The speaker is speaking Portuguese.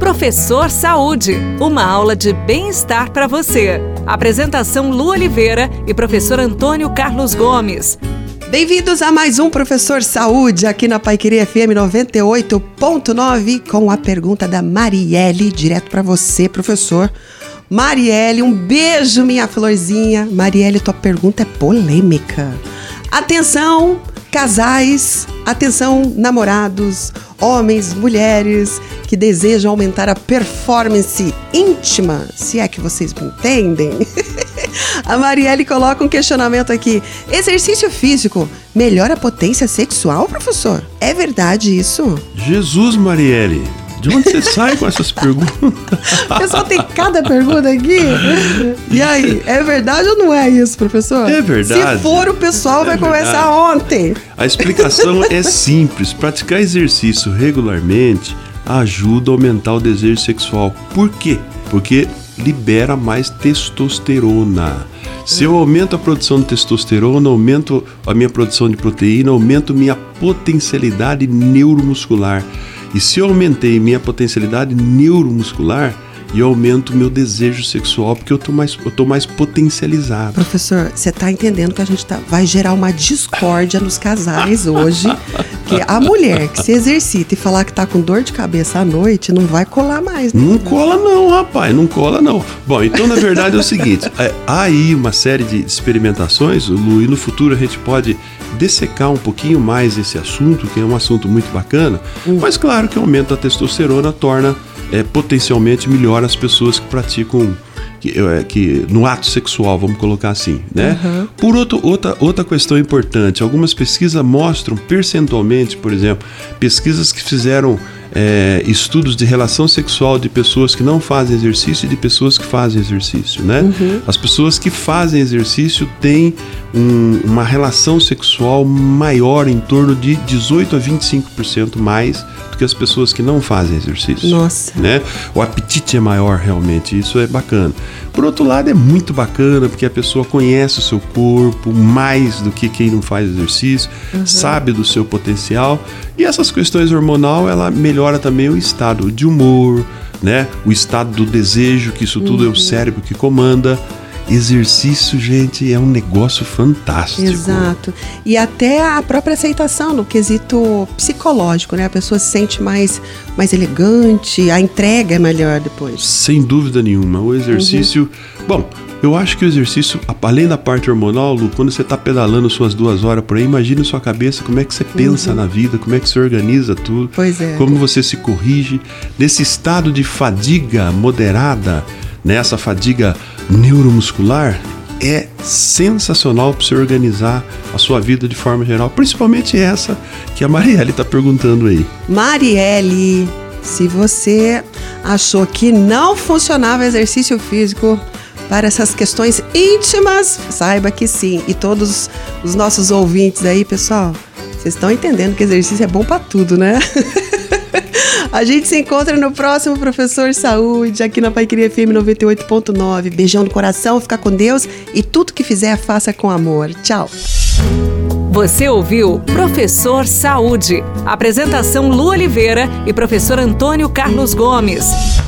Professor Saúde, uma aula de bem-estar para você. Apresentação Lu Oliveira e professor Antônio Carlos Gomes. Bem-vindos a mais um Professor Saúde aqui na Paiqueria FM 98.9 com a pergunta da Marielle, direto para você, professor. Marielle, um beijo, minha florzinha. Marielle, tua pergunta é polêmica. Atenção, casais, atenção, namorados, homens, mulheres que desejam aumentar a performance íntima, se é que vocês me entendem. a Marielle coloca um questionamento aqui: exercício físico melhora a potência sexual, professor? É verdade isso? Jesus, Marielle. De onde você sai com essas perguntas? O pessoal tem cada pergunta aqui. E aí, é verdade ou não é isso, professor? É verdade. Se for, o pessoal É vai verdade. começar ontem. A explicação é simples. Praticar exercício regularmente ajuda a aumentar o desejo sexual. Por quê? Porque libera mais testosterona. Se eu aumento a produção de testosterona, aumento a minha produção de proteína, aumento minha potencialidade neuromuscular. E se eu aumentei minha potencialidade neuromuscular, eu aumento meu desejo sexual porque eu tô mais, eu tô mais potencializado. Professor, você tá entendendo que a gente tá, vai gerar uma discórdia nos casais hoje. Que a mulher que se exercita e falar que tá com dor de cabeça à noite não vai colar mais, né? Não cola não, rapaz, não cola não. Bom, então na verdade é o seguinte, é, há aí uma série de experimentações, Lu, e no futuro a gente pode dessecar um pouquinho mais esse assunto, que é um assunto muito bacana, mas claro que o aumento da testosterona torna é, potencialmente melhor as pessoas que praticam que, é, que no ato sexual, vamos colocar assim, né? Por outro, outra, outra questão importante, algumas pesquisas mostram percentualmente, por exemplo, pesquisas que fizeram é, estudos de relação sexual de pessoas que não fazem exercício e de pessoas que fazem exercício, né? As pessoas que fazem exercício têm um- uma relação sexual maior, em torno de 18 a 25% mais do que as pessoas que não fazem exercício Nossa. né? O apetite é maior realmente, isso é bacana. Por outro lado, é muito bacana porque a pessoa conhece o seu corpo mais do que quem não faz exercício, sabe do seu potencial e essas questões hormonal, ela melhora também o estado de humor, né? O estado do desejo, que isso tudo é o cérebro que comanda. Exercício, gente, é um negócio fantástico. Exato. E até a própria aceitação no quesito psicológico, né? A pessoa se sente mais, mais elegante, a entrega é melhor depois. Sem dúvida nenhuma. O exercício. Bom, eu acho que o exercício, além da parte hormonal, Lu, quando você está pedalando suas duas horas por aí, imagine sua cabeça como é que você pensa na vida, como é que você organiza tudo, Pois é. como você se corrige. Nesse estado de fadiga moderada, nessa fadiga neuromuscular, é sensacional para você organizar a sua vida de forma geral, principalmente essa que a Marielle está perguntando aí. Marielle, se você achou que não funcionava exercício físico para essas questões íntimas, saiba que sim. E todos os nossos ouvintes aí, pessoal, vocês estão entendendo que exercício é bom para tudo, né? A gente se encontra no próximo Professor Saúde, aqui na Paiqueria FM 98.9. Beijão no coração, fica com Deus e tudo que fizer, faça com amor. Tchau. Você ouviu Professor Saúde. Apresentação Lu Oliveira e professor Antônio Carlos Gomes.